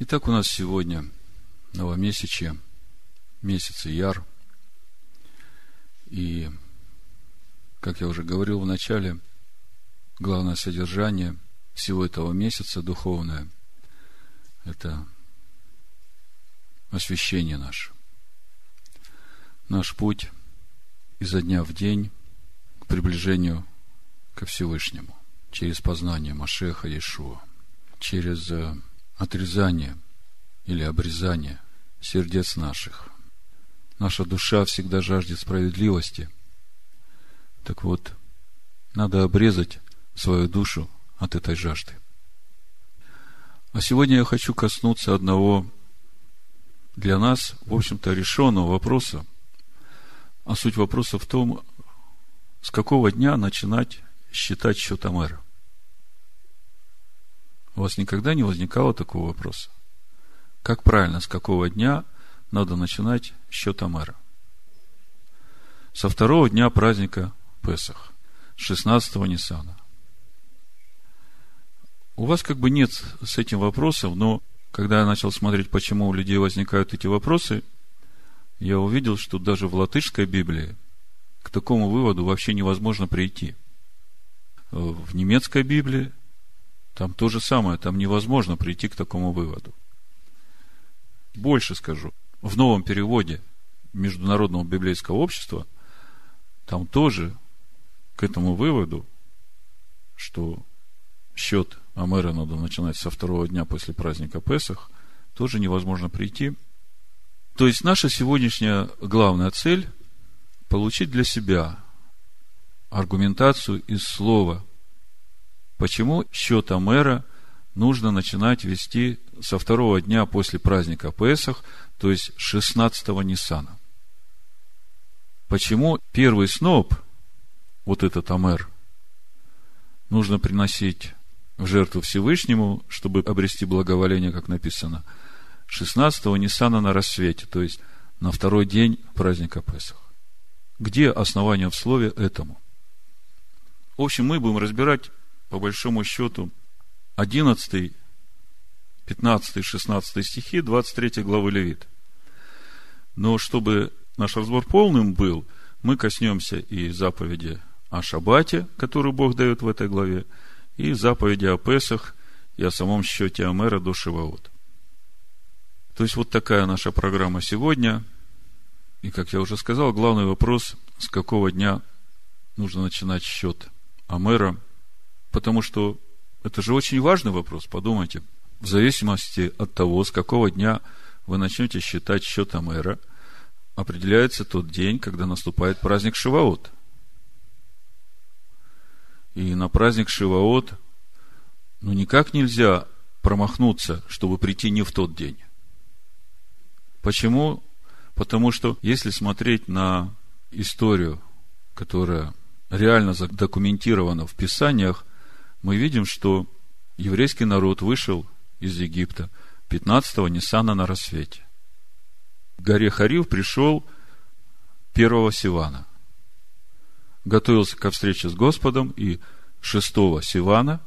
Итак, у нас сегодня новомесячье, месяц Яр. И, как я уже говорил в начале, главное содержание всего этого месяца духовное – это освящение наше. Наш путь изо дня в день к приближению ко Всевышнему через познание Машеха Иешуа, через э, отрезание или обрезание сердец наших. Наша душа всегда жаждет справедливости. Так вот, надо обрезать свою душу от этой жажды. А сегодня я хочу коснуться одного для нас, в общем-то, решенного вопроса. А суть вопроса в том, с какого дня начинать считать счет Амера. У вас никогда не возникало такого вопроса? Как правильно, с какого дня надо начинать счет Амера? Со второго дня праздника Песах, 16-го Ниссана. У вас как бы нет с этим вопросов, но когда я начал смотреть, почему у людей возникают эти вопросы, я увидел, что даже в латышской Библии к такому выводу вообще невозможно прийти. В немецкой Библии там то же самое, там невозможно прийти к такому выводу. Больше скажу. В новом переводе Международного библейского общества там тоже к этому выводу, что счет Амера надо начинать со второго дня после праздника Песах, тоже невозможно прийти. То есть наша сегодняшняя главная цель – получить для себя аргументацию из слова Почему счет Амера нужно начинать вести со второго дня после праздника Песах, то есть 16-го Ниссана? Почему первый сноп, вот этот Амер, нужно приносить в жертву Всевышнему, чтобы обрести благоволение, как написано, 16-го Ниссана на рассвете, то есть на второй день праздника Песах. Где основание в слове этому? В общем, мы будем разбирать по большому счету, 11, 15, 16 стихи 23 главы Левит. Но чтобы наш разбор полным был, мы коснемся и заповеди о Шабате, которую Бог дает в этой главе, и заповеди о Песах, и о самом счете Амера до Шиваот. То есть, вот такая наша программа сегодня. И, как я уже сказал, главный вопрос, с какого дня нужно начинать счет Амера – Потому что это же очень важный вопрос, подумайте. В зависимости от того, с какого дня вы начнете считать счет Амера, определяется тот день, когда наступает праздник Шиваот. И на праздник Шиваот ну никак нельзя промахнуться, чтобы прийти не в тот день. Почему? Потому что если смотреть на историю, которая реально задокументирована в Писаниях, мы видим, что еврейский народ вышел из Египта 15-го Ниссана на рассвете. Горе Харив пришел первого Сивана. Готовился ко встрече с Господом, и шестого Сивана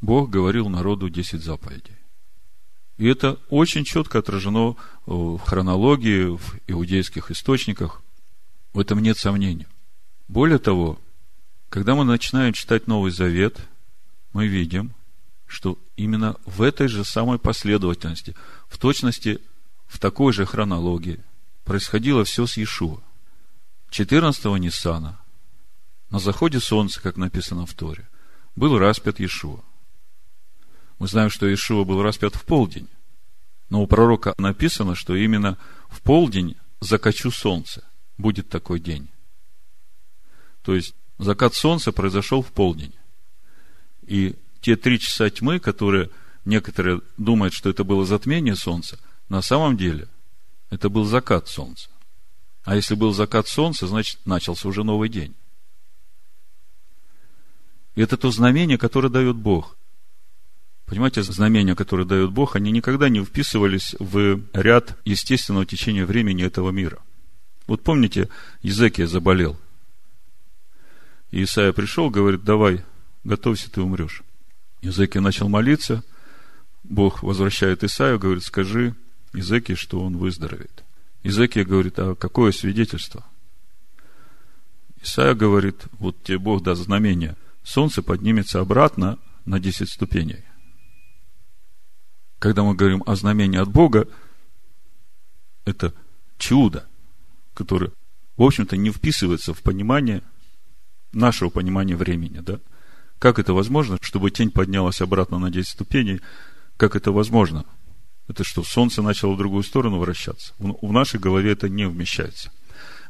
Бог говорил народу 10 заповедей. И это очень четко отражено в хронологии, в иудейских источниках. В этом нет сомнений. Более того, когда мы начинаем читать Новый Завет, мы видим, что именно в этой же самой последовательности, в точности в такой же хронологии происходило все с Иешуа. 14-го Ниссана, на заходе солнца, как написано в Торе, был распят Иешуа. Мы знаем, что Иешуа был распят в полдень. Но у пророка написано, что именно в полдень закачу солнце. Будет такой день. То есть, Закат солнца произошел в полдень. И те три часа тьмы, которые некоторые думают, что это было затмение солнца, на самом деле это был закат солнца. А если был закат солнца, значит, начался уже новый день. И это то знамение, которое дает Бог. Понимаете, знамения, которые дает Бог, они никогда не вписывались в ряд естественного течения времени этого мира. Вот помните, Езекия заболел – и Исаия пришел, говорит, давай, готовься, ты умрешь. Языки начал молиться, Бог возвращает Исаию, говорит, скажи Изеке, что он выздоровеет. Изекия говорит, а какое свидетельство? Исаия говорит, вот тебе Бог даст знамение. Солнце поднимется обратно на 10 ступеней. Когда мы говорим о знамении от Бога, это чудо, которое, в общем-то, не вписывается в понимание нашего понимания времени, да? Как это возможно, чтобы тень поднялась обратно на 10 ступеней? Как это возможно? Это что, солнце начало в другую сторону вращаться? В нашей голове это не вмещается.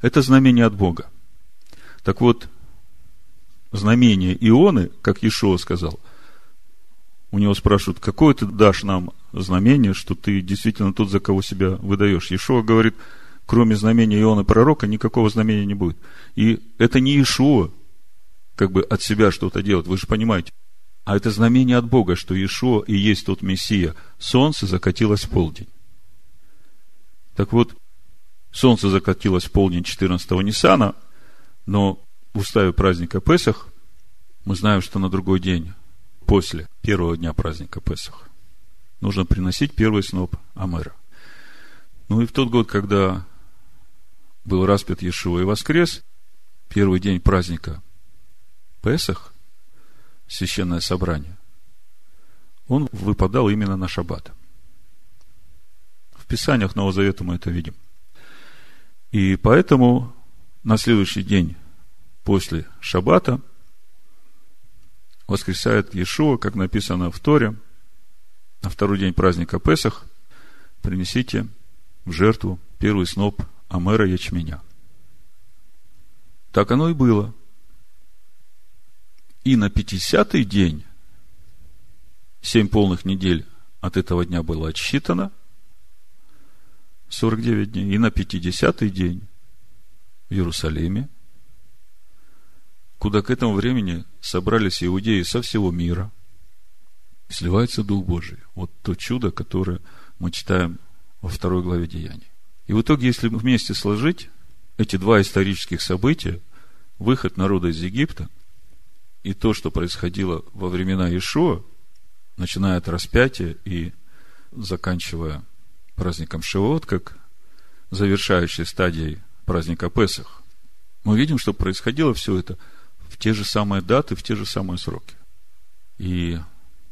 Это знамение от Бога. Так вот, знамение Ионы, как Ишуа сказал, у него спрашивают, какое ты дашь нам знамение, что ты действительно тот, за кого себя выдаешь. Ишуа говорит, кроме знамения Ионы пророка, никакого знамения не будет. И это не Ишуа, как бы от себя что-то делать, вы же понимаете. А это знамение от Бога, что Ишуа и есть тот Мессия. Солнце закатилось в полдень. Так вот, солнце закатилось в полдень 14-го Ниссана, но в уставе праздника Песах мы знаем, что на другой день, после первого дня праздника Песах, нужно приносить первый сноп Амера. Ну и в тот год, когда был распят Иешуа и воскрес, первый день праздника Песах, священное собрание, он выпадал именно на шаббат. В Писаниях Нового Завета мы это видим. И поэтому на следующий день после шаббата воскресает Иешуа, как написано в Торе, на второй день праздника Песах, принесите в жертву первый сноп Амера ячменя. Так оно и было. И на 50-й день, семь полных недель от этого дня было отсчитано, 49 дней, и на 50-й день в Иерусалиме, куда к этому времени собрались иудеи со всего мира, сливается Дух Божий. Вот то чудо, которое мы читаем во второй главе Деяний. И в итоге, если вместе сложить эти два исторических события, выход народа из Египта и то, что происходило во времена Ишуа, начиная от распятия и заканчивая праздником Шивот, как завершающей стадией праздника Песах, мы видим, что происходило все это в те же самые даты, в те же самые сроки. И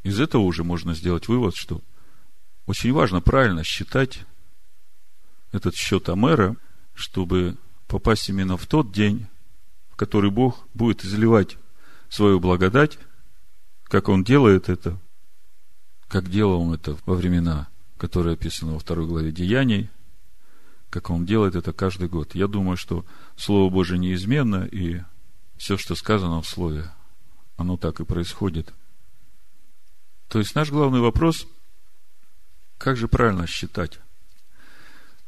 из этого уже можно сделать вывод, что очень важно правильно считать этот счет Амера, чтобы попасть именно в тот день, в который Бог будет изливать свою благодать, как Он делает это, как делал Он это во времена, которые описаны во второй главе Деяний, как Он делает это каждый год. Я думаю, что Слово Божие неизменно, и все, что сказано в Слове, оно так и происходит. То есть наш главный вопрос, как же правильно считать?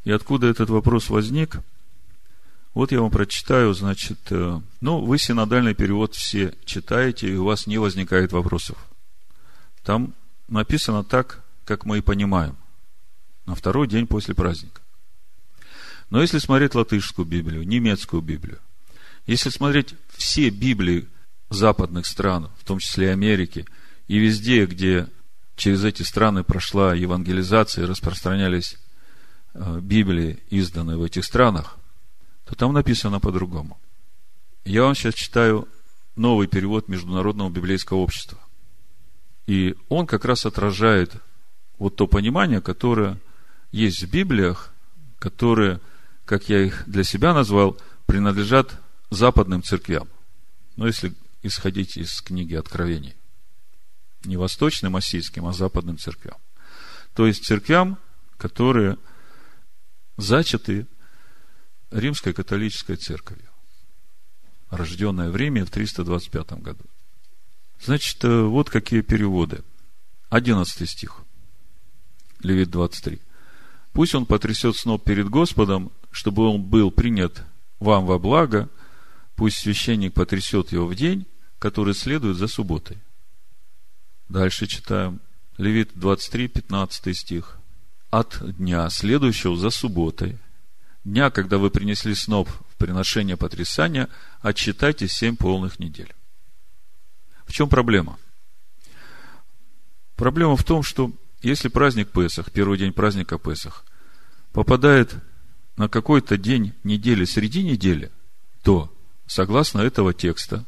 И откуда этот вопрос возник – вот я вам прочитаю, значит, э, ну, вы синодальный перевод все читаете, и у вас не возникает вопросов. Там написано так, как мы и понимаем. На второй день после праздника. Но если смотреть латышскую Библию, немецкую Библию, если смотреть все Библии западных стран, в том числе Америки, и везде, где через эти страны прошла евангелизация и распространялись э, Библии, изданные в этих странах, то там написано по-другому. Я вам сейчас читаю новый перевод Международного библейского общества. И он как раз отражает вот то понимание, которое есть в Библиях, которые, как я их для себя назвал, принадлежат западным церквям. Но если исходить из книги Откровений. Не восточным осийским, а западным церквям. То есть церквям, которые зачаты римской католической церковью, рожденная в Риме в 325 году. Значит, э, вот какие переводы. 11 стих. Левит 23. Пусть он потрясет сноп перед Господом, чтобы он был принят вам во благо. Пусть священник потрясет его в день, который следует за субботой. Дальше читаем. Левит 23, 15 стих. От дня, следующего за субботой, дня, когда вы принесли сноп в приношение потрясания, отсчитайте семь полных недель. В чем проблема? Проблема в том, что если праздник Песах, первый день праздника Песах, попадает на какой-то день недели среди недели, то, согласно этого текста,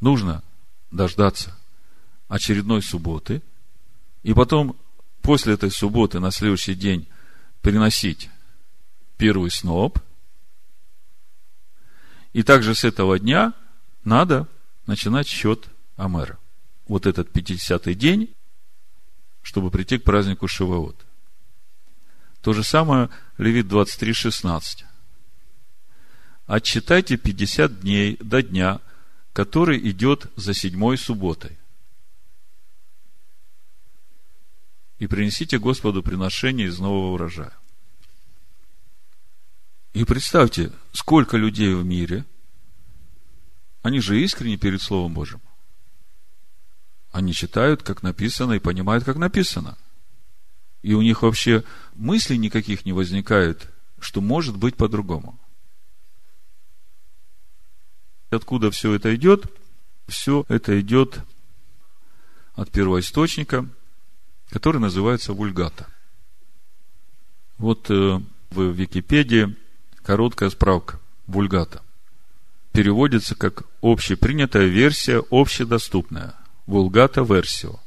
нужно дождаться очередной субботы, и потом после этой субботы на следующий день приносить первый сноп, и также с этого дня надо начинать счет Амера. Вот этот 50-й день, чтобы прийти к празднику Шивоот. То же самое Левит 23.16. Отчитайте 50 дней до дня, который идет за седьмой субботой. И принесите Господу приношение из нового урожая. И представьте, сколько людей в мире, они же искренне перед Словом Божьим. Они читают, как написано, и понимают, как написано – и у них вообще мыслей никаких не возникает, что может быть по-другому. Откуда все это идет? Все это идет от первоисточника, который называется вульгата. Вот э, в Википедии короткая справка вульгата. Переводится как общепринятая версия, общедоступная. Вулгата версио.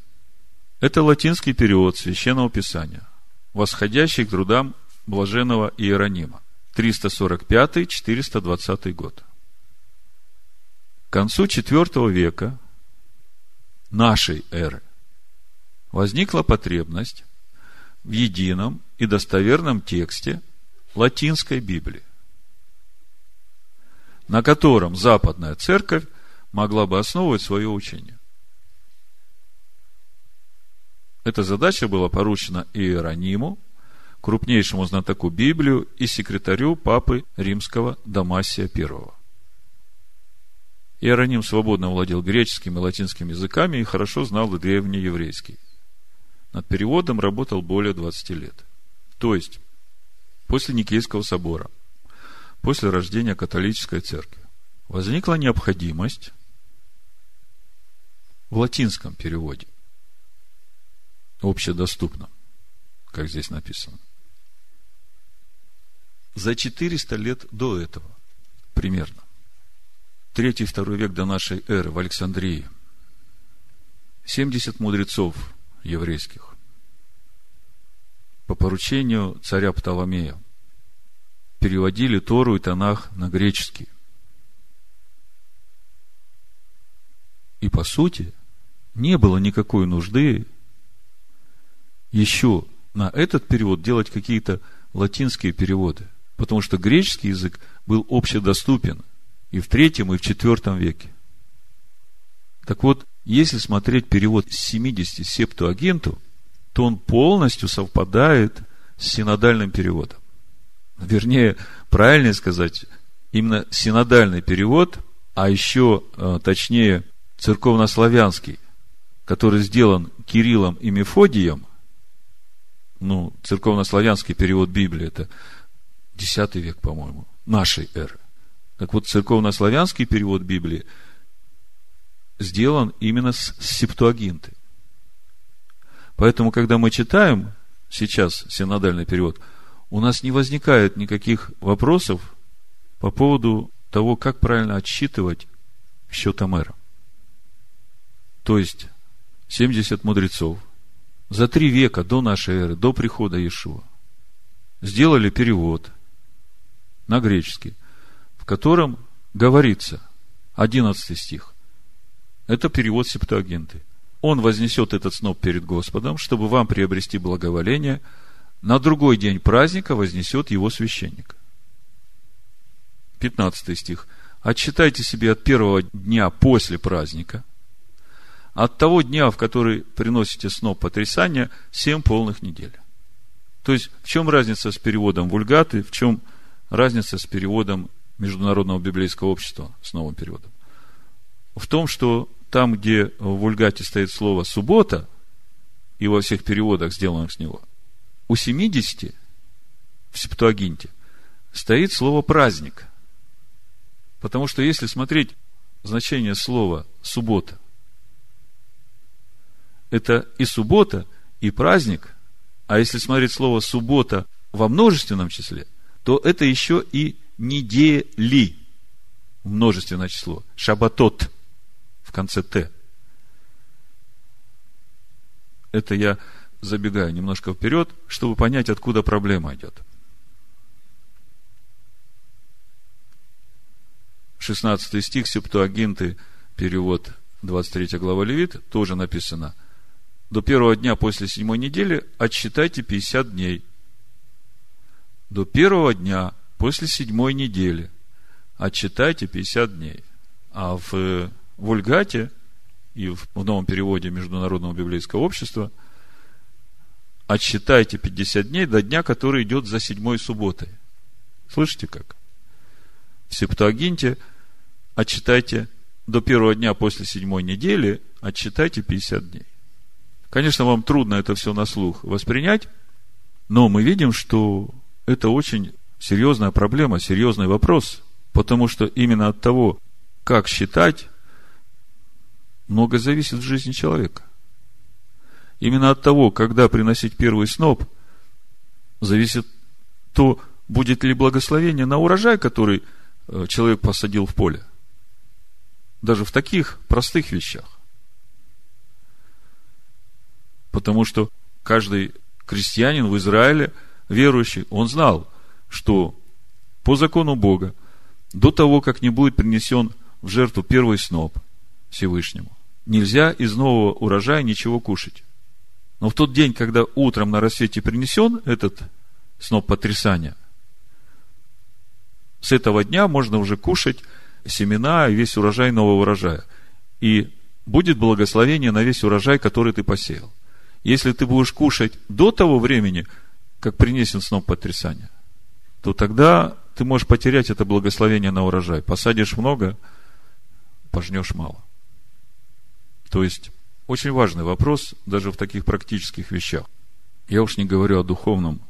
Это латинский перевод Священного Писания, восходящий к трудам блаженного Иеронима, 345-420 год. К концу IV века нашей эры возникла потребность в едином и достоверном тексте латинской Библии, на котором Западная Церковь могла бы основывать свое учение. Эта задача была поручена Иерониму, крупнейшему знатоку Библию и секретарю папы римского Дамасия I. Иероним свободно владел греческим и латинским языками и хорошо знал древнееврейский. Над переводом работал более 20 лет. То есть, после Никейского собора, после рождения католической церкви, возникла необходимость в латинском переводе общедоступно, как здесь написано. За 400 лет до этого, примерно, третий второй век до нашей эры в Александрии, 70 мудрецов еврейских по поручению царя Птоломея переводили Тору и Танах на греческий. И по сути, не было никакой нужды еще на этот перевод делать какие-то латинские переводы, потому что греческий язык был общедоступен и в третьем, и в четвертом веке. Так вот, если смотреть перевод с 70 септуагинту, то он полностью совпадает с синодальным переводом. Вернее, правильнее сказать, именно синодальный перевод, а еще э, точнее церковнославянский, который сделан Кириллом и Мефодием, ну, церковнославянский перевод Библии, это X век, по-моему, нашей эры. Так вот, церковнославянский перевод Библии сделан именно с септуагинты. Поэтому, когда мы читаем сейчас синодальный перевод, у нас не возникает никаких вопросов по поводу того, как правильно отсчитывать счет Амера. То есть, 70 мудрецов – за три века до нашей эры, до прихода Иешуа, сделали перевод на греческий, в котором говорится, 11 стих, это перевод септуагинты. Он вознесет этот сноп перед Господом, чтобы вам приобрести благоволение, на другой день праздника вознесет его священник. 15 стих. Отсчитайте себе от первого дня после праздника – от того дня, в который приносите сноп потрясания, семь полных недель. То есть, в чем разница с переводом вульгаты, в чем разница с переводом Международного библейского общества, с новым переводом? В том, что там, где в вульгате стоит слово «суббота», и во всех переводах, сделанных с него, у 70 в Септуагинте стоит слово «праздник». Потому что если смотреть значение слова «суббота», это и суббота, и праздник, а если смотреть слово суббота во множественном числе, то это еще и недели, множественное число, шабатот в конце Т. Это я забегаю немножко вперед, чтобы понять, откуда проблема идет. 16 стих Септуагинты, перевод 23 глава Левит, тоже написано. До первого дня после седьмой недели отсчитайте 50 дней. До первого дня после седьмой недели отсчитайте 50 дней. А в Вульгате и в новом переводе Международного библейского общества отсчитайте 50 дней до дня, который идет за седьмой субботой. Слышите как? В Септуагинте отчитайте до первого дня после седьмой недели, отчитайте 50 дней. Конечно, вам трудно это все на слух воспринять, но мы видим, что это очень серьезная проблема, серьезный вопрос, потому что именно от того, как считать, много зависит в жизни человека. Именно от того, когда приносить первый сноп, зависит то, будет ли благословение на урожай, который э, человек посадил в поле даже в таких простых вещах. Потому что каждый крестьянин в Израиле, верующий, он знал, что по закону Бога, до того, как не будет принесен в жертву первый сноп Всевышнему, нельзя из нового урожая ничего кушать. Но в тот день, когда утром на рассвете принесен этот сноп потрясания, с этого дня можно уже кушать семена и весь урожай нового урожая. И будет благословение на весь урожай, который ты посеял. Если ты будешь кушать до того времени, как принесен сноп потрясания, то тогда ты можешь потерять это благословение на урожай. Посадишь много, пожнешь мало. То есть, очень важный вопрос даже в таких практических вещах. Я уж не говорю о духовном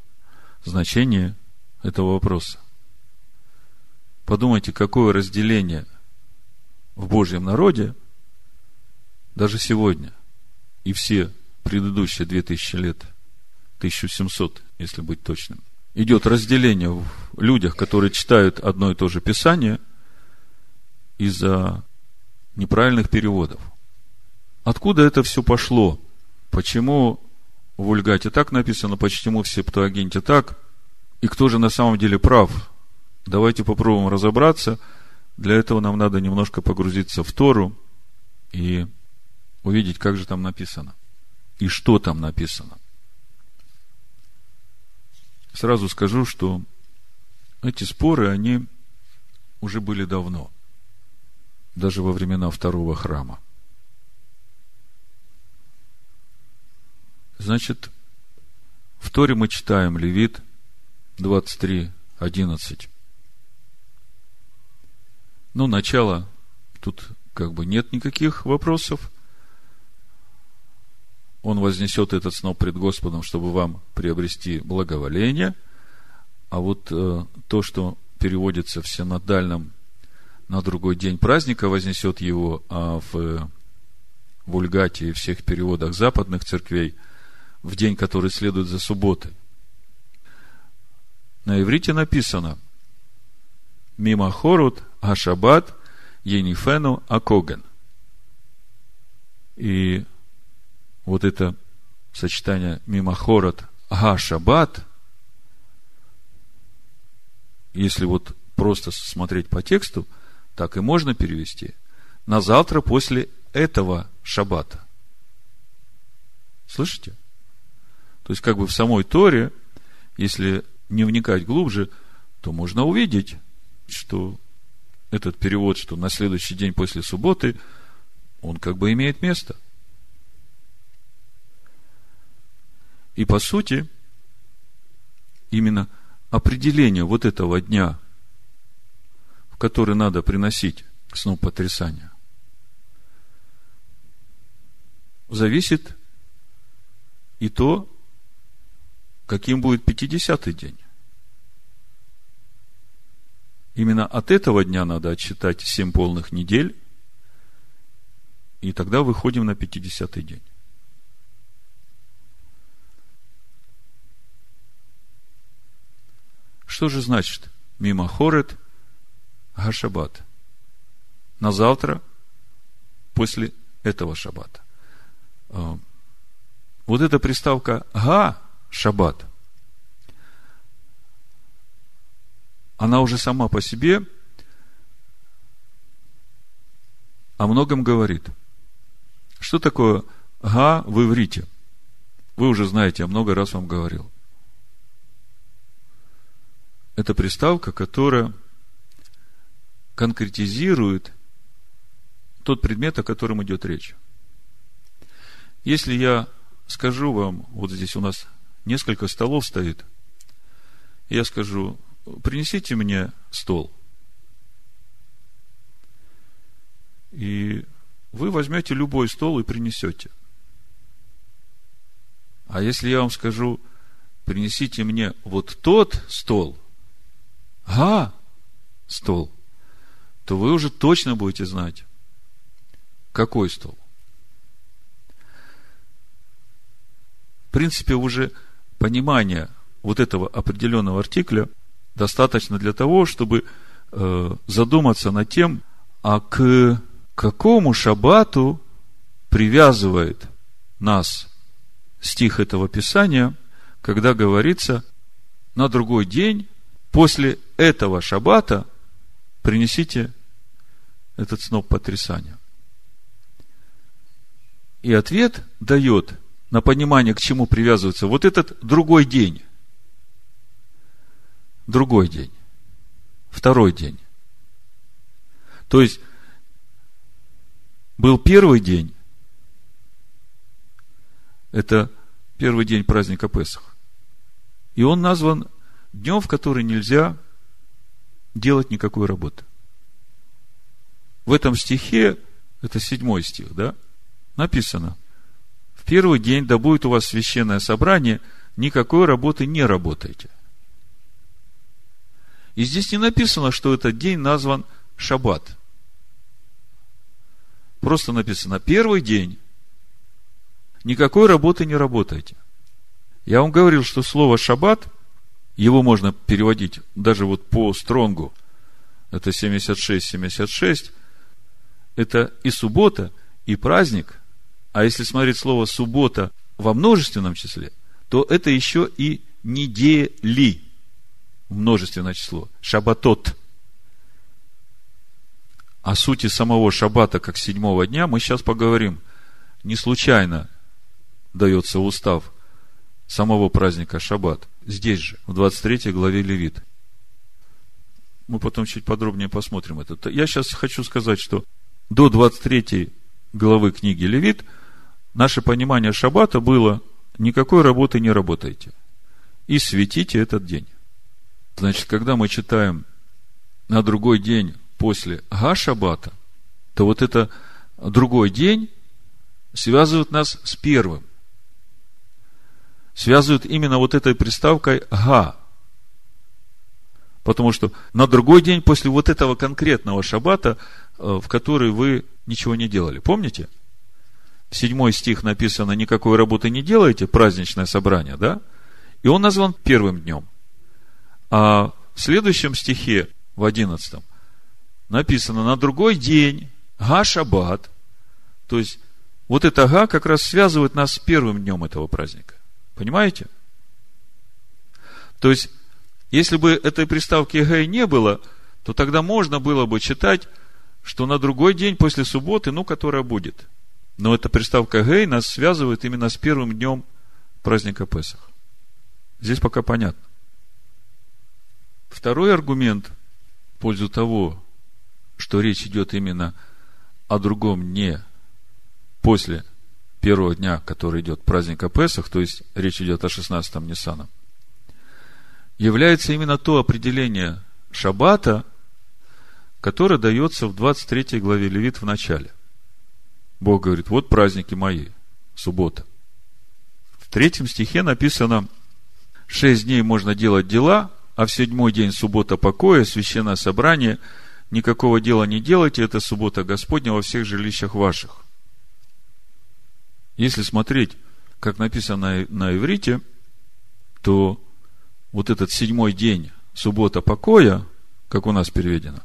значении этого вопроса. Подумайте, какое разделение в Божьем народе даже сегодня и все предыдущие 2000 лет, 1700, если быть точным. Идет разделение в людях, которые читают одно и то же Писание из-за неправильных переводов. Откуда это все пошло? Почему в Вульгате так написано, почему в Септуагинте так? И кто же на самом деле прав? Давайте попробуем разобраться. Для этого нам надо немножко погрузиться в Тору и увидеть, как же там написано. И что там написано. Сразу скажу, что эти споры, они уже были давно. Даже во времена второго храма. Значит, в Торе мы читаем Левит 23, 11. Ну, начало, тут как бы нет никаких вопросов. Он вознесет этот сноп пред Господом, чтобы вам приобрести благоволение. А вот э, то, что переводится в синодальном на другой день праздника, вознесет его, а в Вульгате и всех переводах западных церквей в день, который следует за субботой. На иврите написано – Мимахорут Ашабат Енифену Акоген. И вот это сочетание Мимахорот Гашабат, если вот просто смотреть по тексту, так и можно перевести. На завтра после этого шаббата. Слышите? То есть, как бы в самой Торе, если не вникать глубже, то можно увидеть, что этот перевод, что на следующий день после субботы, он как бы имеет место. И по сути, именно определение вот этого дня, в который надо приносить сну потрясания, зависит и то, каким будет 50-й день. Именно от этого дня надо отсчитать 7 полных недель, и тогда выходим на 50-й день. Что же значит мимо Хорет Гашабат? На завтра, после этого шаббата. Э, вот эта приставка «га» шаббат, она уже сама по себе о многом говорит. Что такое га в иврите? Вы уже знаете, я много раз вам говорил. Это приставка, которая конкретизирует тот предмет, о котором идет речь. Если я скажу вам, вот здесь у нас несколько столов стоит, я скажу, принесите мне стол. И вы возьмете любой стол и принесете. А если я вам скажу, принесите мне вот тот стол, а, стол, то вы уже точно будете знать, какой стол. В принципе, уже понимание вот этого определенного артикля достаточно для того, чтобы э, задуматься над тем, а к какому шабату привязывает нас стих этого писания, когда говорится на другой день после этого шабата принесите этот сноп потрясания. И ответ дает на понимание, к чему привязывается вот этот другой день. Другой день. Второй день. То есть, был первый день. Это первый день праздника Песах. И он назван днем, в который нельзя делать никакой работы. В этом стихе, это седьмой стих, да, написано, первый день, да будет у вас священное собрание, никакой работы не работайте. И здесь не написано, что этот день назван Шаббат. Просто написано, первый день, никакой работы не работайте. Я вам говорил, что слово «шаббат», его можно переводить даже вот по стронгу, это 76-76, это и суббота, и праздник. А если смотреть слово суббота во множественном числе, то это еще и недели. Множественное число. Шабатот. О сути самого шаббата как седьмого дня мы сейчас поговорим. Не случайно дается устав самого праздника Шаббат. Здесь же, в 23 главе Левит. Мы потом чуть подробнее посмотрим это. Я сейчас хочу сказать, что до 23 главы книги Левит наше понимание шаббата было никакой работы не работайте. И светите этот день. Значит, когда мы читаем на другой день после Га-шаббата, то вот это другой день связывает нас с первым. Связывают именно вот этой приставкой Га. Потому что на другой день после вот этого конкретного шаббата Э, в которой вы ничего не делали. Помните? Седьмой стих написано, никакой работы не делаете, праздничное собрание, да? И он назван первым днем. А в следующем стихе, в одиннадцатом, написано, на другой день, га шаббат, то есть, вот это га как раз связывает нас с первым днем этого праздника. Понимаете? То есть, если бы этой приставки гей не было, то тогда можно было бы читать что на другой день после субботы, ну, которая будет. Но эта приставка «гей» нас связывает именно с первым днем праздника Песах. Здесь пока понятно. Второй аргумент в пользу того, что речь идет именно о другом не после первого дня, который идет праздника Песах, то есть речь идет о 16-м Ниссана, является именно то определение шаббата, которая дается в 23 главе Левит в начале. Бог говорит, вот праздники мои, суббота. В третьем стихе написано, шесть дней можно делать дела, а в седьмой день суббота покоя, священное собрание, никакого дела не делайте, это суббота Господня во всех жилищах ваших. Если смотреть, как написано на иврите, то вот этот седьмой день суббота покоя, как у нас переведено,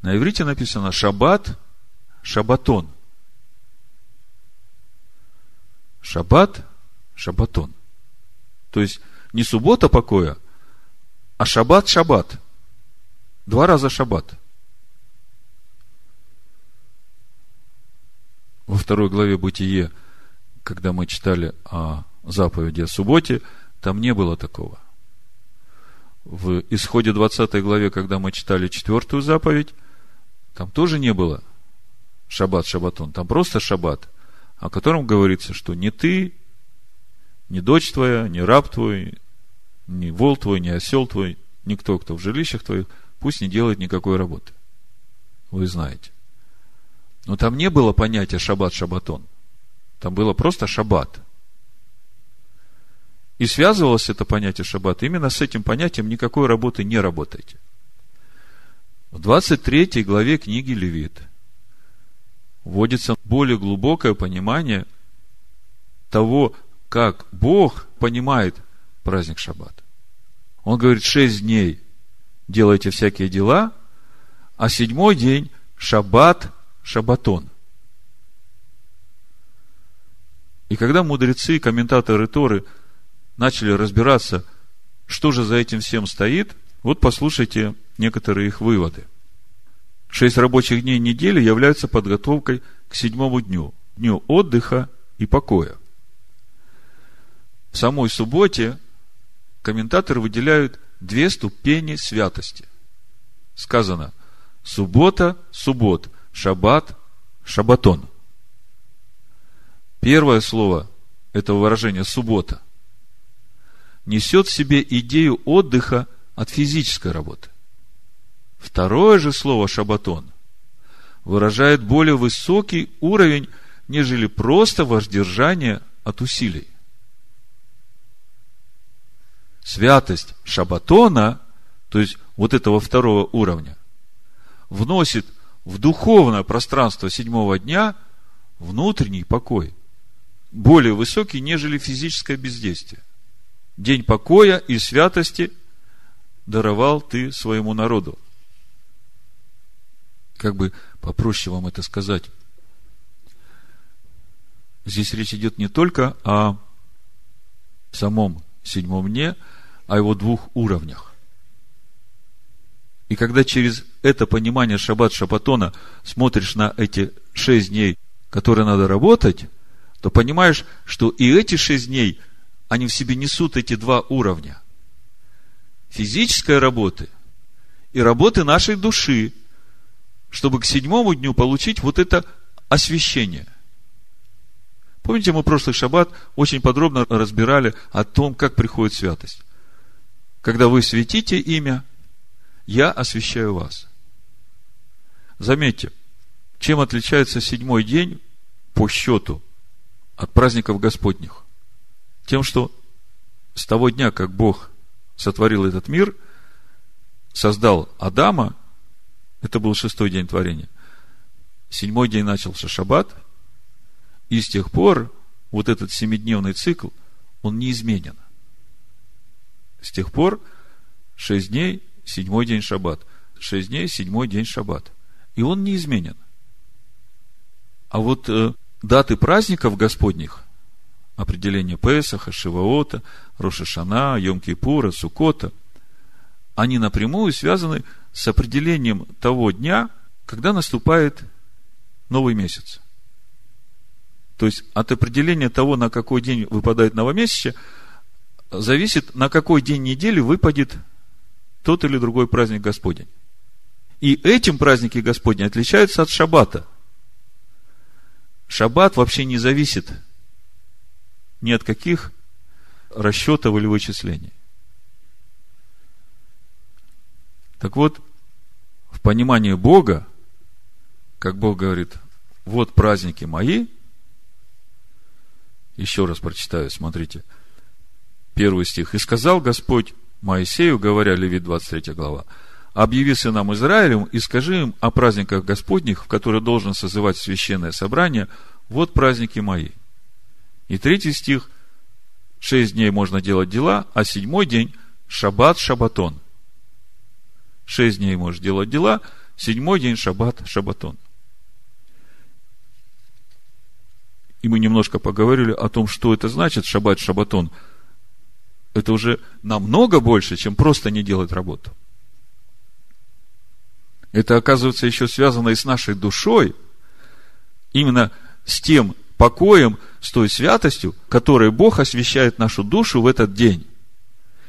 на иврите написано шаббат, шабатон. Шаббат, шабатон. То есть не суббота покоя, а шаббат, шаббат. Два раза шаббат. Во второй главе Бытие, когда мы читали о заповеди о субботе, там не было такого. В исходе 20 главе, когда мы читали четвертую заповедь, там тоже не было шаббат, шаббатон. Там просто шаббат, о котором говорится, что не ты, не дочь твоя, не раб твой, ни вол твой, ни осел твой, никто, кто в жилищах твоих, пусть не делает никакой работы. Вы знаете. Но там не было понятия шаббат, шаббатон. Там было просто шаббат. И связывалось это понятие шаббат именно с этим понятием никакой работы не работайте. В 23 главе книги Левит вводится более глубокое понимание того, как Бог понимает праздник Шаббат. Он говорит, шесть дней делайте всякие дела, а седьмой день Шаббат, Шабатон. И когда мудрецы, комментаторы Торы начали разбираться, что же за этим всем стоит, вот послушайте некоторые их выводы. Шесть рабочих дней недели являются подготовкой к седьмому дню, дню отдыха и покоя. В самой субботе комментаторы выделяют две ступени святости. Сказано, суббота, суббот, шаббат, шабатон. Первое слово этого выражения суббота несет в себе идею отдыха от физической работы. Второе же слово шабатон выражает более высокий уровень, нежели просто воздержание от усилий святость Шабатона, то есть вот этого второго уровня, вносит в духовное пространство седьмого дня внутренний покой, более высокий, нежели физическое бездействие. День покоя и святости даровал ты своему народу. Как бы попроще вам это сказать. Здесь речь идет не только о самом седьмом дне, о его двух уровнях. И когда через это понимание шаббат шабатона смотришь на эти шесть дней, которые надо работать, то понимаешь, что и эти шесть дней, они в себе несут эти два уровня. Физической работы и работы нашей души, чтобы к седьмому дню получить вот это освящение. Помните, мы прошлый шаббат очень подробно разбирали о том, как приходит святость. Когда вы светите имя, я освящаю вас. Заметьте, чем отличается седьмой день по счету от праздников Господних? Тем, что с того дня, как Бог сотворил этот мир, создал Адама, это был шестой день творения, седьмой день начался шаббат, и с тех пор вот этот семидневный цикл, он неизменен. С тех пор шесть дней, седьмой день шаббат. Шесть дней, седьмой день шаббат. И он неизменен. А вот э, даты праздников Господних, определение Песаха, Шиваота, Рошашана, Йом-Кипура, Сукота, они напрямую связаны с определением того дня, когда наступает новый месяц. То есть от определения того, на какой день выпадает новомесячие, зависит, на какой день недели выпадет тот или другой праздник Господень. И этим праздники Господни отличаются от шаббата. Шаббат вообще не зависит ни от каких расчетов или вычислений. Так вот, в понимании Бога, как Бог говорит, вот праздники мои, еще раз прочитаю, смотрите – Первый стих. «И сказал Господь Моисею, говоря, Левит 23 глава, объяви сынам Израилем и скажи им о праздниках Господних, в которые должен созывать священное собрание, вот праздники мои. И третий стих, шесть дней можно делать дела, а седьмой день – шаббат, шабатон. Шесть дней можешь делать дела, седьмой день шаббат, шаббатон. И мы немножко поговорили о том, что это значит шаббат, шаббатон. Это уже намного больше, чем просто не делать работу. Это, оказывается, еще связано и с нашей душой, именно с тем покоем, с той святостью, которой Бог освещает нашу душу в этот день.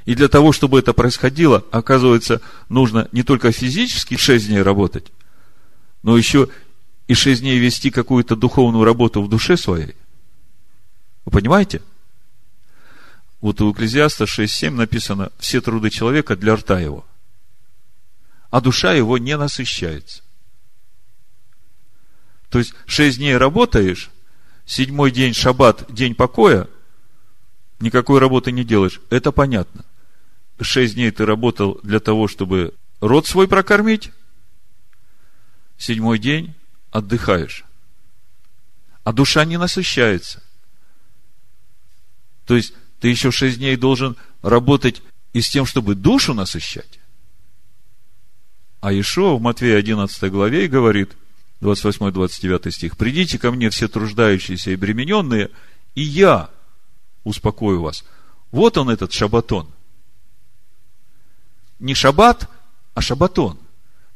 И для того, чтобы это происходило, оказывается, нужно не только физически шесть дней работать, но еще и шесть дней вести какую-то духовную работу в душе своей. Вы понимаете? Вот у Экклезиаста 6.7 написано «Все труды человека для рта его» а душа его не насыщается. То есть, шесть дней работаешь, седьмой день шаббат, день покоя, никакой работы не делаешь. Это понятно. Шесть дней ты работал для того, чтобы род свой прокормить, седьмой день отдыхаешь. А душа не насыщается. То есть, ты еще шесть дней должен работать и с тем, чтобы душу насыщать. А Ишуа в Матвея 11 главе говорит, 28-29 стих, «Придите ко мне все труждающиеся и бремененные, и я успокою вас». Вот он этот шабатон. Не шаббат, а шабатон.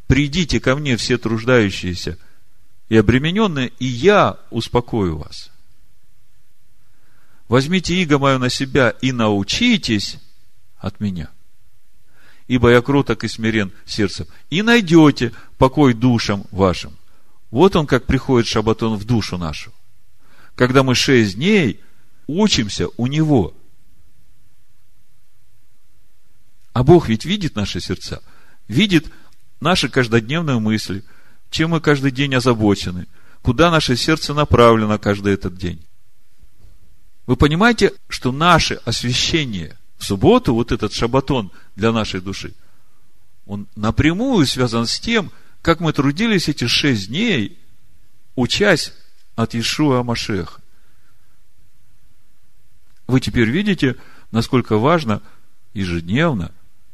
«Придите ко мне все труждающиеся и обремененные, и я успокою вас». Возьмите иго мое на себя и научитесь от меня – ибо я кроток и смирен сердцем, и найдете покой душам вашим. Вот он, как приходит шабатон в душу нашу. Когда мы шесть дней учимся у него. А Бог ведь видит наши сердца, видит наши каждодневные мысли, чем мы каждый день озабочены, куда наше сердце направлено каждый этот день. Вы понимаете, что наше освящение в субботу, вот этот шабатон для нашей души, он напрямую связан с тем, как мы трудились эти шесть дней, учась от Иешуа Машеха. Вы теперь видите, насколько важно ежедневно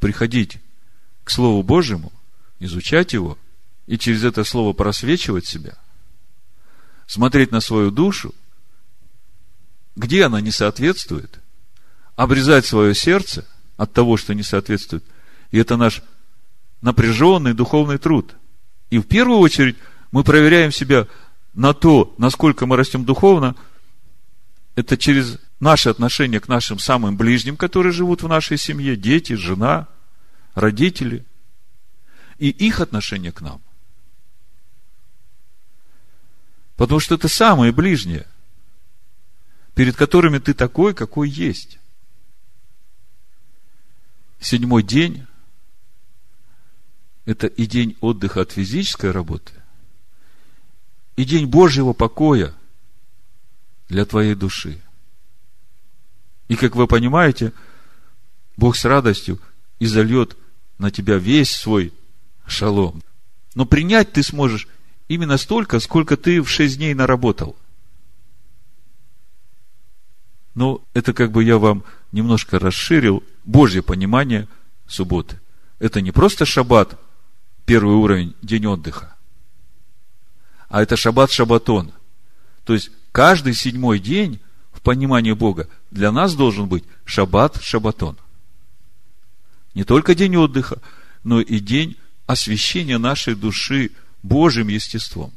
приходить к Слову Божьему, изучать его и через это Слово просвечивать себя, смотреть на свою душу, где она не соответствует – обрезать свое сердце от того, что не соответствует. И это наш напряженный духовный труд. И в первую очередь мы проверяем себя на то, насколько мы растем духовно, это через наше отношение к нашим самым ближним, которые живут в нашей семье, дети, жена, родители, и их отношение к нам. Потому что это самые ближние, перед которыми ты такой, какой есть седьмой день – это и день отдыха от физической работы, и день Божьего покоя для твоей души. И, как вы понимаете, Бог с радостью изольет на тебя весь свой шалом. Но принять ты сможешь именно столько, сколько ты в шесть дней наработал. Но это как бы я вам немножко расширил Божье понимание субботы. Это не просто шаббат, первый уровень, день отдыха, а это шаббат шаббатон. То есть, каждый седьмой день в понимании Бога для нас должен быть шаббат шаббатон. Не только день отдыха, но и день освящения нашей души Божьим естеством.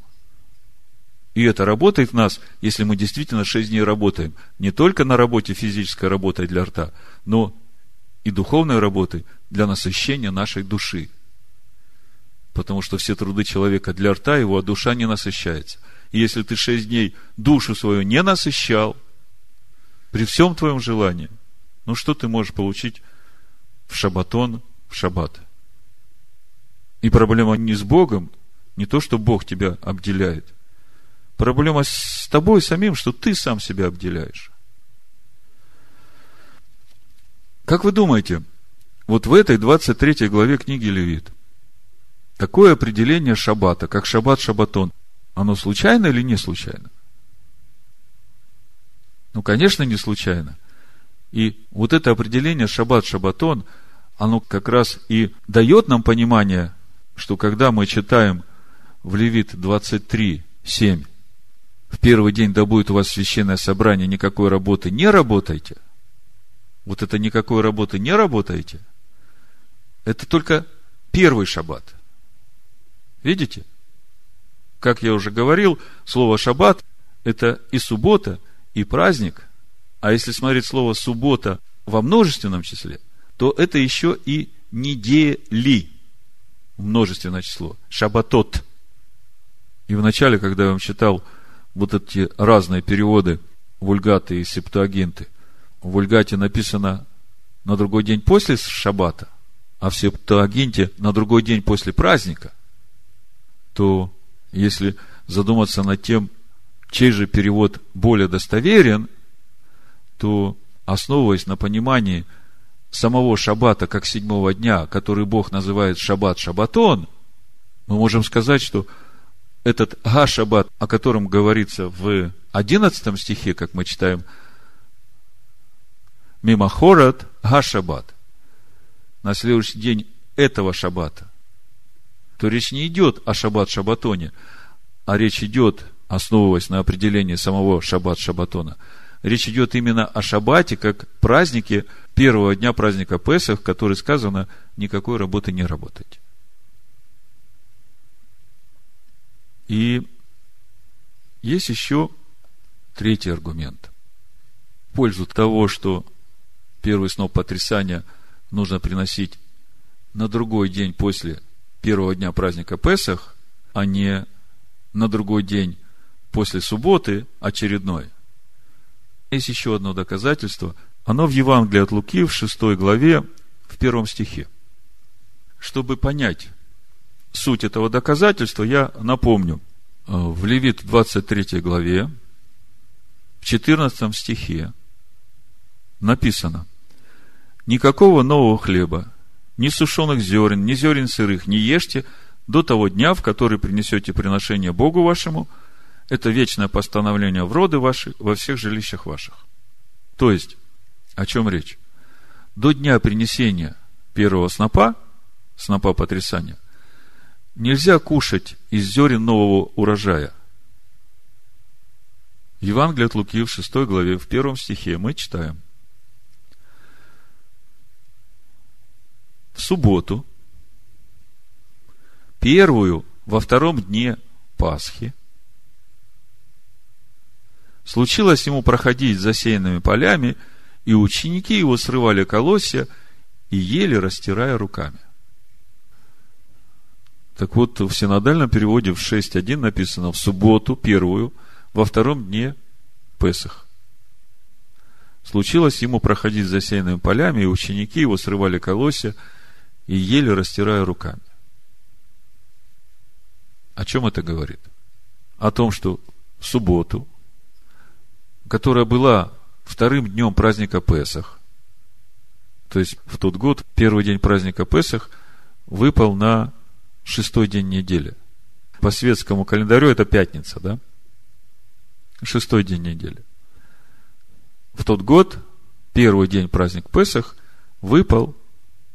И это работает в нас, если мы действительно шесть дней работаем. Не только на работе физической работой для рта, но и духовной работы для насыщения нашей души. Потому что все труды человека для рта его, а душа не насыщается. И если ты шесть дней душу свою не насыщал, при всем твоем желании, ну что ты можешь получить в шабатон, в шаббат? И проблема не с Богом, не то, что Бог тебя обделяет – Проблема с тобой самим, что ты сам себя обделяешь. Как вы думаете, вот в этой 23 главе книги Левит, такое определение шаббата, как шаббат шаббатон, оно случайно или не случайно? Ну, конечно, не случайно. И вот это определение шаббат шаббатон, оно как раз и дает нам понимание, что когда мы читаем в Левит 23, 7, в первый день да будет у вас священное собрание, никакой работы не работайте. Вот это никакой работы не работаете. Это только первый шаббат. Видите? Как я уже говорил, слово шаббат – это и суббота, и праздник. А если смотреть слово суббота во множественном числе – то это еще и недели. Множественное число. Шабатот. И вначале, когда я вам читал вот эти разные переводы вульгаты и септуагинты, в вульгате написано на другой день после шаббата, а в септуагинте на другой день после праздника, то если задуматься над тем, чей же перевод более достоверен, то, основываясь на понимании – самого шаббата как седьмого дня, который Бог называет шаббат шаббатон, мы можем сказать, что этот га-шаббат, о котором говорится в одиннадцатом стихе, как мы читаем, мимахорат га-шаббат, на следующий день этого шаббата, то речь не идет о шаббат-шаббатоне, а речь идет, основываясь на определении самого шаббат-шаббатона – Речь идет именно о шаббате, как празднике первого дня праздника Песах, который сказано, никакой работы не работать. И есть еще третий аргумент. В пользу того, что первый сноп потрясания нужно приносить на другой день после первого дня праздника Песах, а не на другой день после субботы очередной – есть еще одно доказательство. Оно в Евангелии от Луки в 6 главе, в первом стихе. Чтобы понять суть этого доказательства, я напомню. Э, в Левит 23 главе, в 14 стихе написано, «Никакого нового хлеба, ни сушеных зерен, ни зерен сырых не ешьте до того дня, в который принесете приношение Богу вашему – это вечное постановление в роды ваши во всех жилищах ваших. То есть, о чем речь? До дня принесения первого снопа, снопа потрясания, нельзя кушать из зерен нового урожая. Евангелие от Луки в 6 главе, в первом стихе мы читаем. В субботу, первую во втором дне Пасхи, Случилось ему проходить засеянными полями, и ученики его срывали колосья и ели, растирая руками. Так вот, в синодальном переводе в 6.1 написано в субботу первую, во втором дне Песах. Случилось ему проходить засеянными полями, и ученики его срывали колосья и ели, растирая руками. О чем это говорит? О том, что в субботу которая была вторым днем праздника Песах, то есть в тот год, первый день праздника Песах, выпал на шестой день недели. По светскому календарю это пятница, да? Шестой день недели. В тот год, первый день праздник Песах, выпал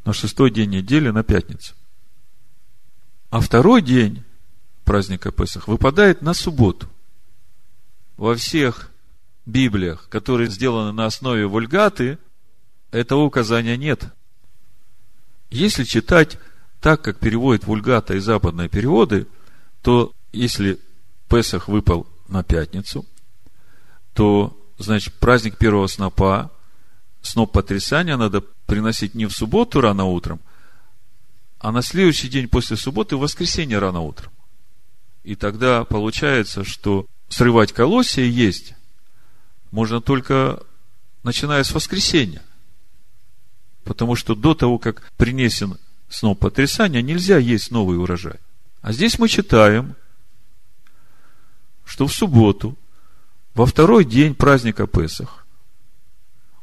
на шестой день недели на пятницу. А второй день праздника Песах выпадает на субботу. Во всех Библиях, которые сделаны на основе вульгаты, этого указания нет. Если читать так, как переводит вульгата и западные переводы, то если Песах выпал на пятницу, то, значит, праздник первого снопа, сноп потрясания надо приносить не в субботу рано утром, а на следующий день после субботы в воскресенье рано утром. И тогда получается, что срывать колосья есть можно только начиная с воскресенья. Потому что до того, как принесен сноп потрясания, нельзя есть новый урожай. А здесь мы читаем, что в субботу, во второй день праздника Песах,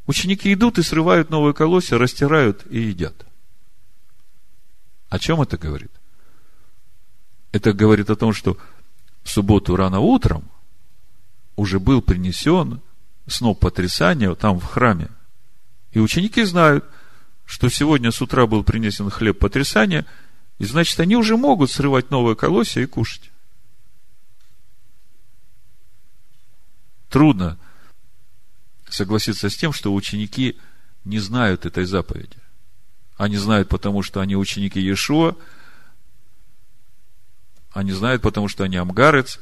ученики идут и срывают новые колосья, растирают и едят. О чем это говорит? Это говорит о том, что в субботу рано утром уже был принесен сноп потрясания там в храме. И ученики знают, что сегодня с утра был принесен хлеб потрясания, и значит, они уже могут срывать новое колосья и кушать. Трудно согласиться с тем, что ученики не знают этой заповеди. Они знают, потому что они ученики Иешуа, они знают, потому что они амгарец,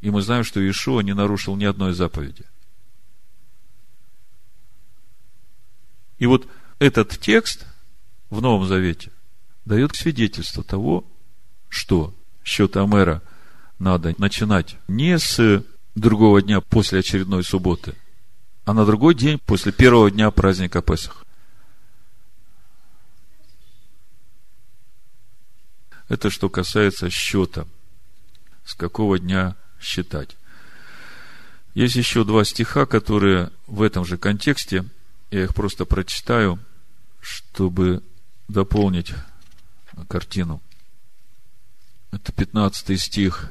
и мы знаем, что Иешуа не нарушил ни одной заповеди. И вот этот текст в Новом Завете дает свидетельство того, что счет Амера надо начинать не с другого дня после очередной субботы, а на другой день после первого дня праздника Песах. Это что касается счета. С какого дня считать. Есть еще два стиха, которые в этом же контексте. Я их просто прочитаю, чтобы дополнить картину. Это 15 стих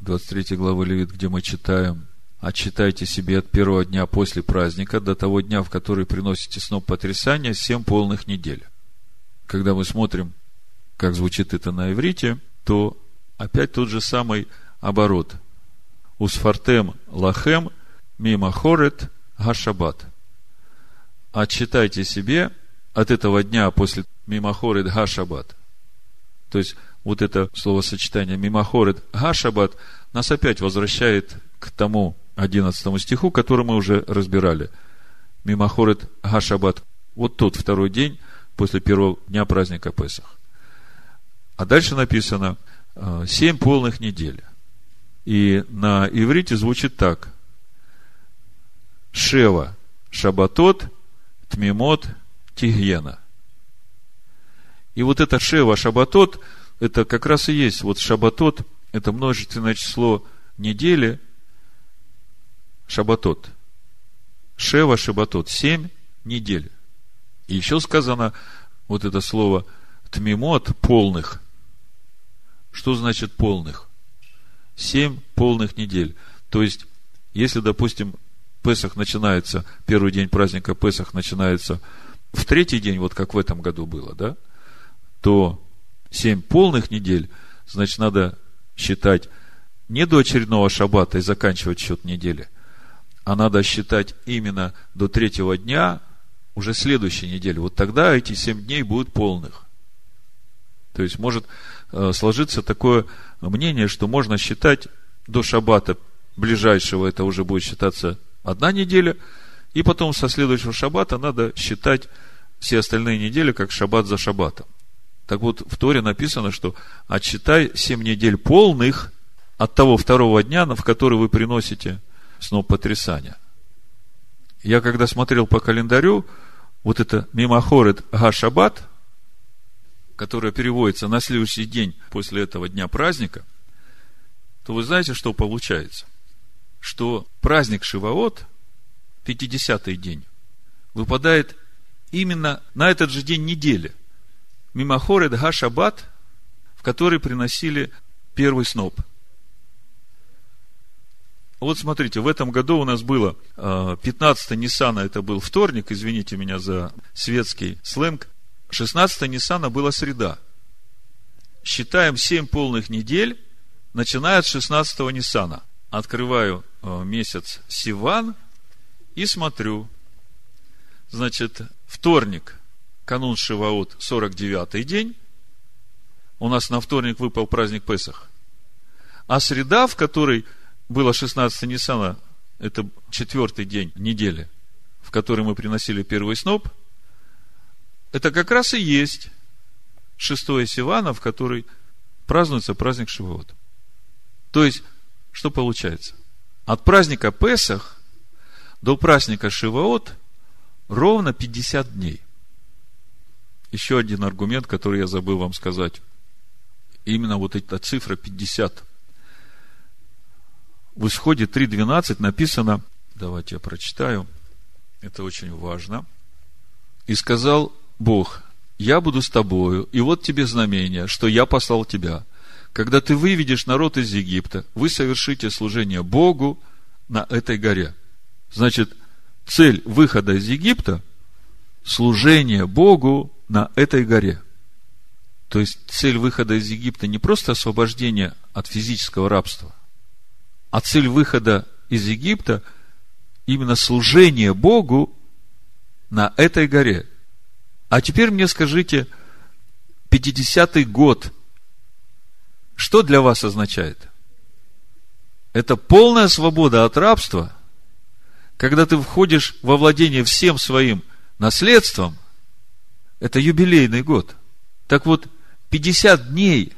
23 главы Левит, где мы читаем «Отчитайте себе от первого дня после праздника до того дня, в который приносите сноп потрясания, семь полных недель». Когда мы смотрим как звучит это на иврите, то опять тот же самый оборот. Усфартем лахем мимахорет гашабат. Отчитайте себе от этого дня после мимахорет гашабат. То есть, вот это словосочетание мимахорет гашабат нас опять возвращает к тому 11 стиху, который мы уже разбирали. Мимахорет гашабат. Вот тот второй день после первого дня праздника Песах. А дальше написано э, семь полных недель. И на иврите звучит так. Шева, Шабатот, Тмимот, Тигьена. И вот это Шева, Шабатот, это как раз и есть. Вот Шабатот, это множественное число недели, Шабатот. Шева, Шабатот, семь недель. И еще сказано вот это слово тмимот полных. Что значит полных? Семь полных недель. То есть, если, допустим, Песах начинается, первый день праздника Песах начинается в третий день, вот как в этом году было, да, то семь полных недель, значит, надо считать не до очередного шаббата и заканчивать счет недели, а надо считать именно до третьего дня уже следующей недели. Вот тогда эти семь дней будут полных. То есть, может Э, сложиться такое мнение, что можно считать до шаббата ближайшего, это уже будет считаться одна неделя, и потом со следующего шаббата надо считать все остальные недели как шаббат за шаббатом. Так вот, в Торе написано, что отсчитай семь недель полных от того второго дня, в который вы приносите снова потрясания. Я когда смотрел по календарю, вот это мимохорет га-шаббат – которая переводится на следующий день после этого дня праздника, то вы знаете, что получается? Что праздник Шиваот, 50-й день, выпадает именно на этот же день недели. Мимохорет Га-Шаббат, в который приносили первый сноп. Вот смотрите, в этом году у нас было 15 а, Ниссана, это был вторник, извините меня за светский сленг, 16 Ниссана была среда. Считаем 7 полных недель, начиная от 16 Ниссана. Открываю э, месяц Сиван и смотрю. Значит, вторник, канун Шиваот, 49-й день. У нас на вторник выпал праздник Песах. А среда, в которой было 16 Ниссана, это четвертый день недели, в которой мы приносили первый сноп – это как раз и есть шестое Сивана, в который празднуется праздник Шивот. То есть, что получается? От праздника Песах до праздника Шивоот ровно 50 дней. Еще один аргумент, который я забыл вам сказать. Именно вот эта цифра 50. В исходе 3.12 написано, давайте я прочитаю, это очень важно. И сказал Бог, я буду с тобою, и вот тебе знамение, что я послал тебя. Когда ты выведешь народ из Египта, вы совершите служение Богу на этой горе. Значит, цель выхода из Египта служение Богу на этой горе. То есть цель выхода из Египта не просто освобождение от физического рабства, а цель выхода из Египта именно служение Богу на этой горе. А теперь мне скажите, 50-й год, что для вас означает? Это полная свобода от рабства, когда ты входишь во владение всем своим наследством, это юбилейный год. Так вот, 50 дней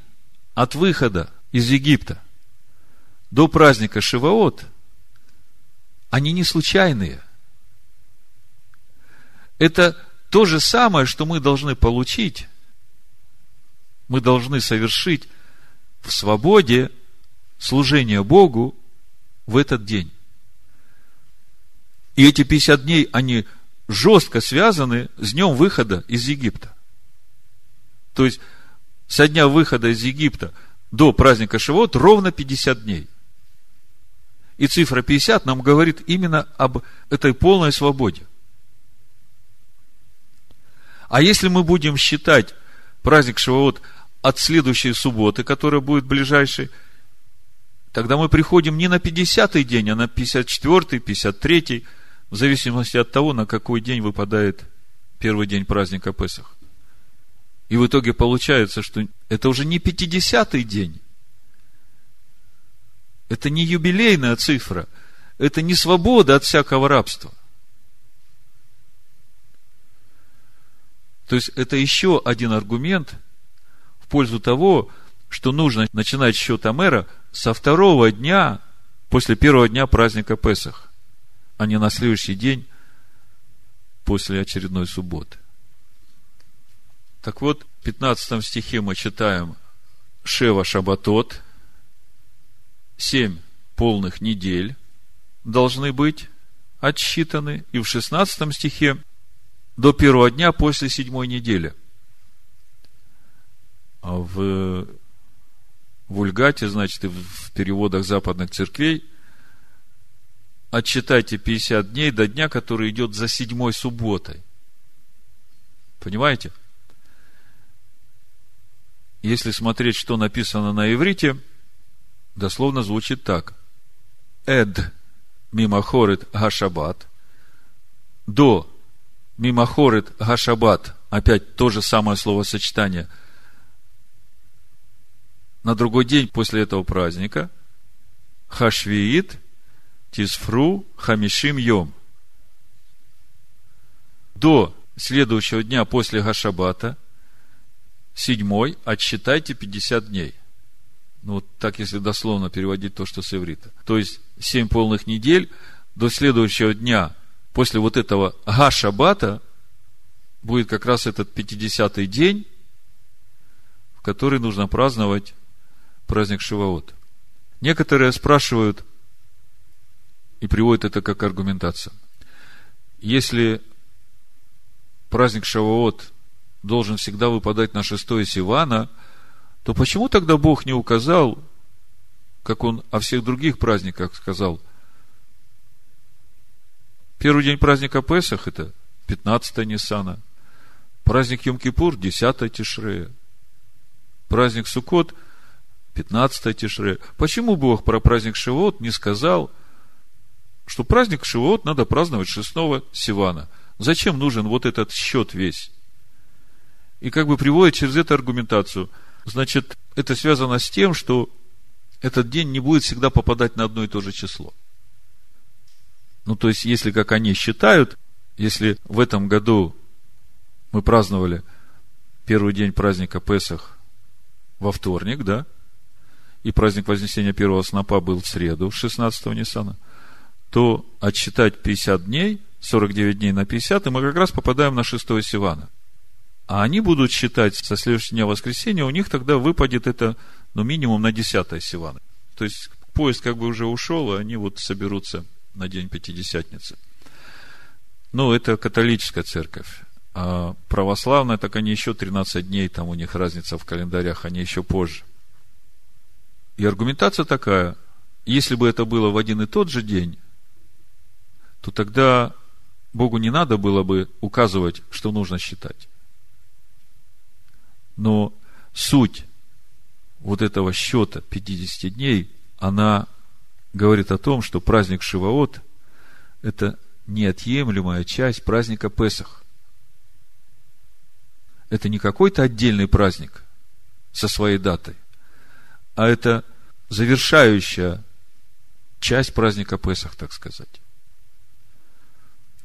от выхода из Египта до праздника Шиваот, они не случайные. Это то же самое, что мы должны получить, мы должны совершить в свободе служение Богу в этот день. И эти 50 дней, они жестко связаны с днем выхода из Египта. То есть, со дня выхода из Египта до праздника Шивот ровно 50 дней. И цифра 50 нам говорит именно об этой полной свободе. А если мы будем считать праздник Шивот от следующей субботы, которая будет ближайшей, тогда мы приходим не на 50-й день, а на 54-й, 53-й, в зависимости от того, на какой день выпадает первый день праздника Песах. И в итоге получается, что это уже не 50-й день. Это не юбилейная цифра. Это не свобода от всякого рабства. То есть, это еще один аргумент пользу того, что нужно начинать счет Амера со второго дня после первого дня праздника Песах а не на следующий день после очередной субботы. Так вот, в 15 стихе мы читаем Шева Шабатот, семь полных недель должны быть отсчитаны, и в 16 стихе до первого дня после седьмой недели. А в Вульгате, значит, и в переводах западных церквей – отчитайте 50 дней до дня, который идет за седьмой субботой. Понимаете? Если смотреть, что написано на иврите, дословно звучит так. Эд мимахорит гашабат. До мимахорит гашабат. Опять то же самое словосочетание. На другой день после этого праздника хашвиит – Тисфру Хамишим Йом. До следующего дня после Гашабата, седьмой, отсчитайте 50 дней. Ну, вот так, если дословно переводить то, что с иврита. То есть, семь полных недель до следующего дня после вот этого Гашабата будет как раз этот 50-й день, в который нужно праздновать праздник Шиваот. Некоторые спрашивают – и приводит это как аргументацию. Если праздник Шавуот должен всегда выпадать на шестое Сивана, то почему тогда Бог не указал, как он о всех других праздниках сказал? Первый день праздника Песах – это 15 Ниссана. Праздник Йом-Кипур – 10 Тишрея. Праздник Суккот – 15 Тишрея. Почему Бог про праздник Шивот не сказал – что праздник Шивот надо праздновать 6 Сивана. Зачем нужен вот этот счет весь? И как бы приводит через эту аргументацию. Значит, это связано с тем, что этот день не будет всегда попадать на одно и то же число. Ну, то есть, если, как они считают, если в этом году мы праздновали первый день праздника Песах во вторник, да, и праздник Вознесения первого снопа был в среду, 16 Ниссана, то отсчитать 50 дней, 49 дней на 50, и мы как раз попадаем на 6 Сивана. А они будут считать со следующего дня воскресенья, у них тогда выпадет это, ну, минимум на 10 Сивана. То есть, поезд как бы уже ушел, и они вот соберутся на день Пятидесятницы. Ну, это католическая церковь. А православная, так они еще 13 дней, там у них разница в календарях, они еще позже. И аргументация такая, если бы это было в один и тот же день, то тогда Богу не надо было бы указывать, что нужно считать. Но суть вот этого счета 50 дней, она говорит о том, что праздник Шиваот – это неотъемлемая часть праздника Песах. Это не какой-то отдельный праздник со своей датой, а это завершающая часть праздника Песах, так сказать.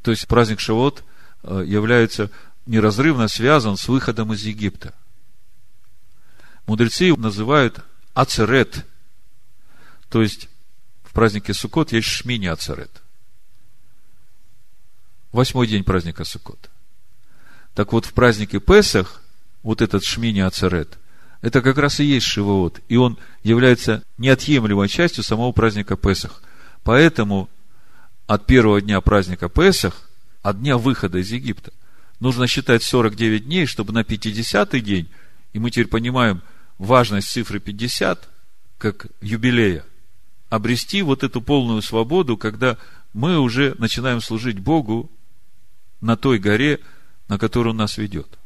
То есть праздник Шавот э, является неразрывно связан с выходом из Египта. Мудрецы называют ацерет, то есть в празднике Суккот есть шмини ацерет. Восьмой день праздника Суккот. Так вот, в празднике Песах, вот этот шмини ацерет, это как раз и есть Шивоот, и он является неотъемлемой частью самого праздника Песах. Поэтому от первого дня праздника Песах, от дня выхода из Египта, нужно считать 49 дней, чтобы на 50-й день, и мы теперь понимаем важность цифры 50, как юбилея, обрести вот эту полную свободу, когда мы уже начинаем служить Богу на той горе, на которую Он нас ведет.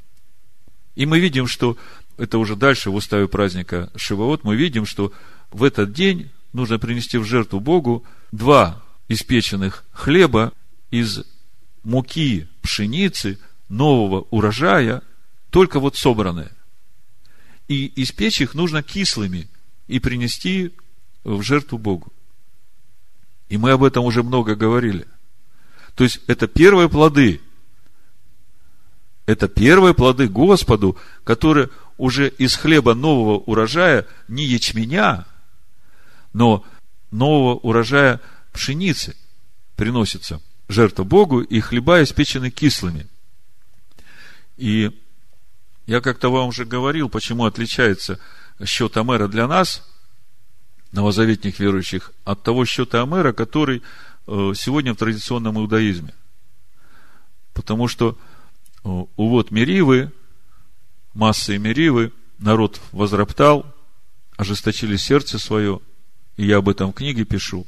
И мы видим, что это уже дальше в уставе праздника Шивоот, мы видим, что в этот день нужно принести в жертву Богу два испеченных хлеба из муки пшеницы нового урожая, только вот собранные. И испечь их нужно кислыми и принести в жертву Богу. И мы об этом уже много говорили. То есть, это первые плоды. Это первые плоды Господу, которые уже из хлеба нового урожая, не ячменя, но нового урожая пшеницы приносится жертва Богу, и хлеба испечены кислыми. И я как-то вам уже говорил, почему отличается счет Амера для нас, новозаветных верующих, от того счета Амера, который э, сегодня в традиционном иудаизме. Потому что э, увод Меривы, массы Меривы, народ возроптал, ожесточили сердце свое, и я об этом в книге пишу.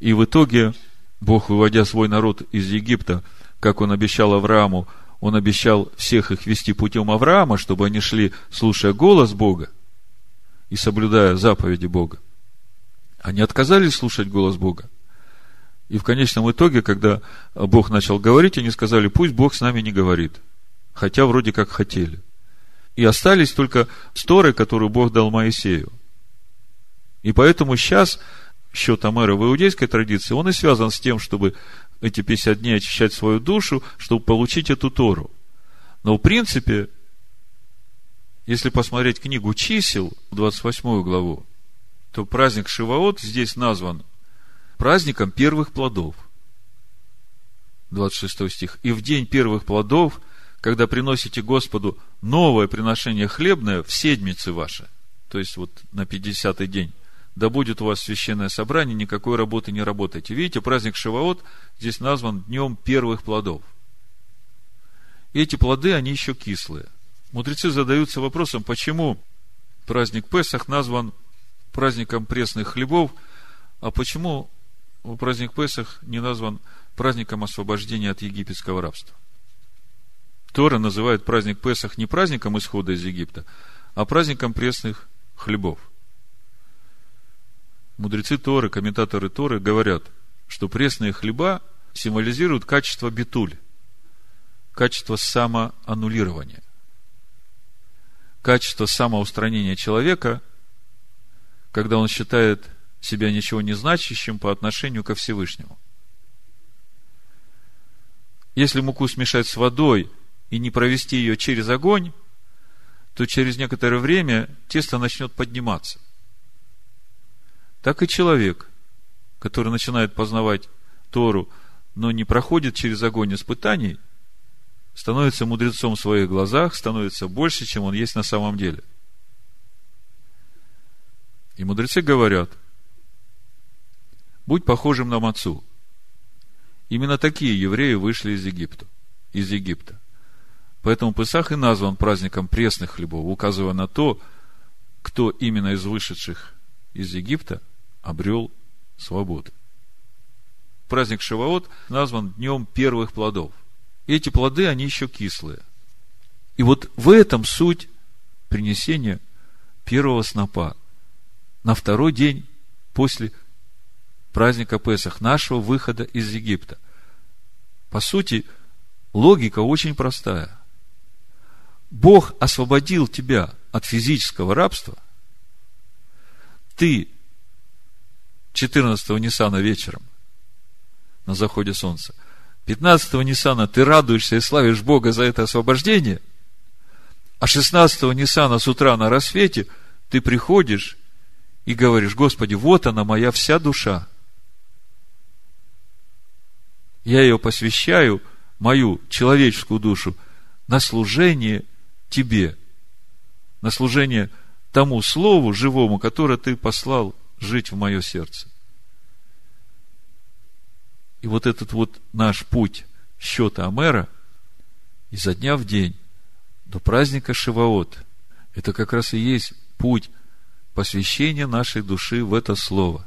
И в итоге Бог, выводя свой народ из Египта, как он обещал Аврааму, он обещал всех их вести путем Авраама, чтобы они шли, слушая голос Бога и соблюдая заповеди Бога. Они отказались слушать голос Бога. И в конечном итоге, когда Бог начал говорить, они сказали, пусть Бог с нами не говорит. Хотя вроде как хотели. И остались только сторы, которую Бог дал Моисею. И поэтому сейчас счет Амера в иудейской традиции, он и связан с тем, чтобы эти 50 дней очищать свою душу, чтобы получить эту Тору. Но в принципе, если посмотреть книгу чисел, 28 главу, то праздник Шиваот здесь назван праздником первых плодов. 26 стих. И в день первых плодов, когда приносите Господу новое приношение хлебное в седмицы ваши, то есть вот на 50-й день, да будет у вас священное собрание, никакой работы не работайте. Видите, праздник Шиваот здесь назван днем первых плодов. И эти плоды, они еще кислые. Мудрецы задаются вопросом, почему праздник Песах назван праздником пресных хлебов, а почему праздник Песах не назван праздником освобождения от египетского рабства? Тора называет праздник Песах не праздником исхода из Египта, а праздником пресных хлебов мудрецы Торы, комментаторы Торы говорят, что пресные хлеба символизируют качество битуль, качество самоаннулирования, качество самоустранения человека, когда он считает себя ничего не значащим по отношению ко Всевышнему. Если муку смешать с водой и не провести ее через огонь, то через некоторое время тесто начнет подниматься так и человек, который начинает познавать Тору, но не проходит через огонь испытаний, становится мудрецом в своих глазах, становится больше, чем он есть на самом деле. И мудрецы говорят, будь похожим на Мацу. Именно такие евреи вышли из Египта. Из Египта. Поэтому Песах и назван праздником пресных хлебов, указывая на то, кто именно из вышедших из Египта обрел свободу. праздник Шивоот назван днем первых плодов. И эти плоды, они еще кислые. И вот в этом суть принесения первого снопа на второй день после праздника Песах, нашего выхода из Египта. По сути, логика очень простая. Бог освободил тебя от физического рабства. Ты 14-го Ниссана вечером на заходе солнца, 15-го Ниссана ты радуешься и славишь Бога за это освобождение, а 16-го Ниссана с утра на рассвете ты приходишь и говоришь, Господи, вот она моя вся душа. Я ее посвящаю, мою человеческую душу, на служение Тебе, на служение тому Слову живому, которое Ты послал жить в мое сердце. И вот этот вот наш путь счета Амера изо дня в день до праздника Шиваот, это как раз и есть путь посвящения нашей души в это слово.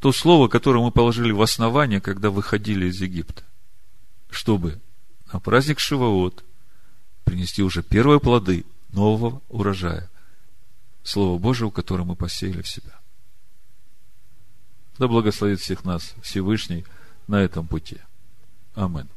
То слово, которое мы положили в основание, когда выходили из Египта. Чтобы на праздник Шиваот принести уже первые плоды нового урожая. Слово Божие, которое мы посеяли в себя. Да благословит всех нас Всевышний на этом пути. Аминь.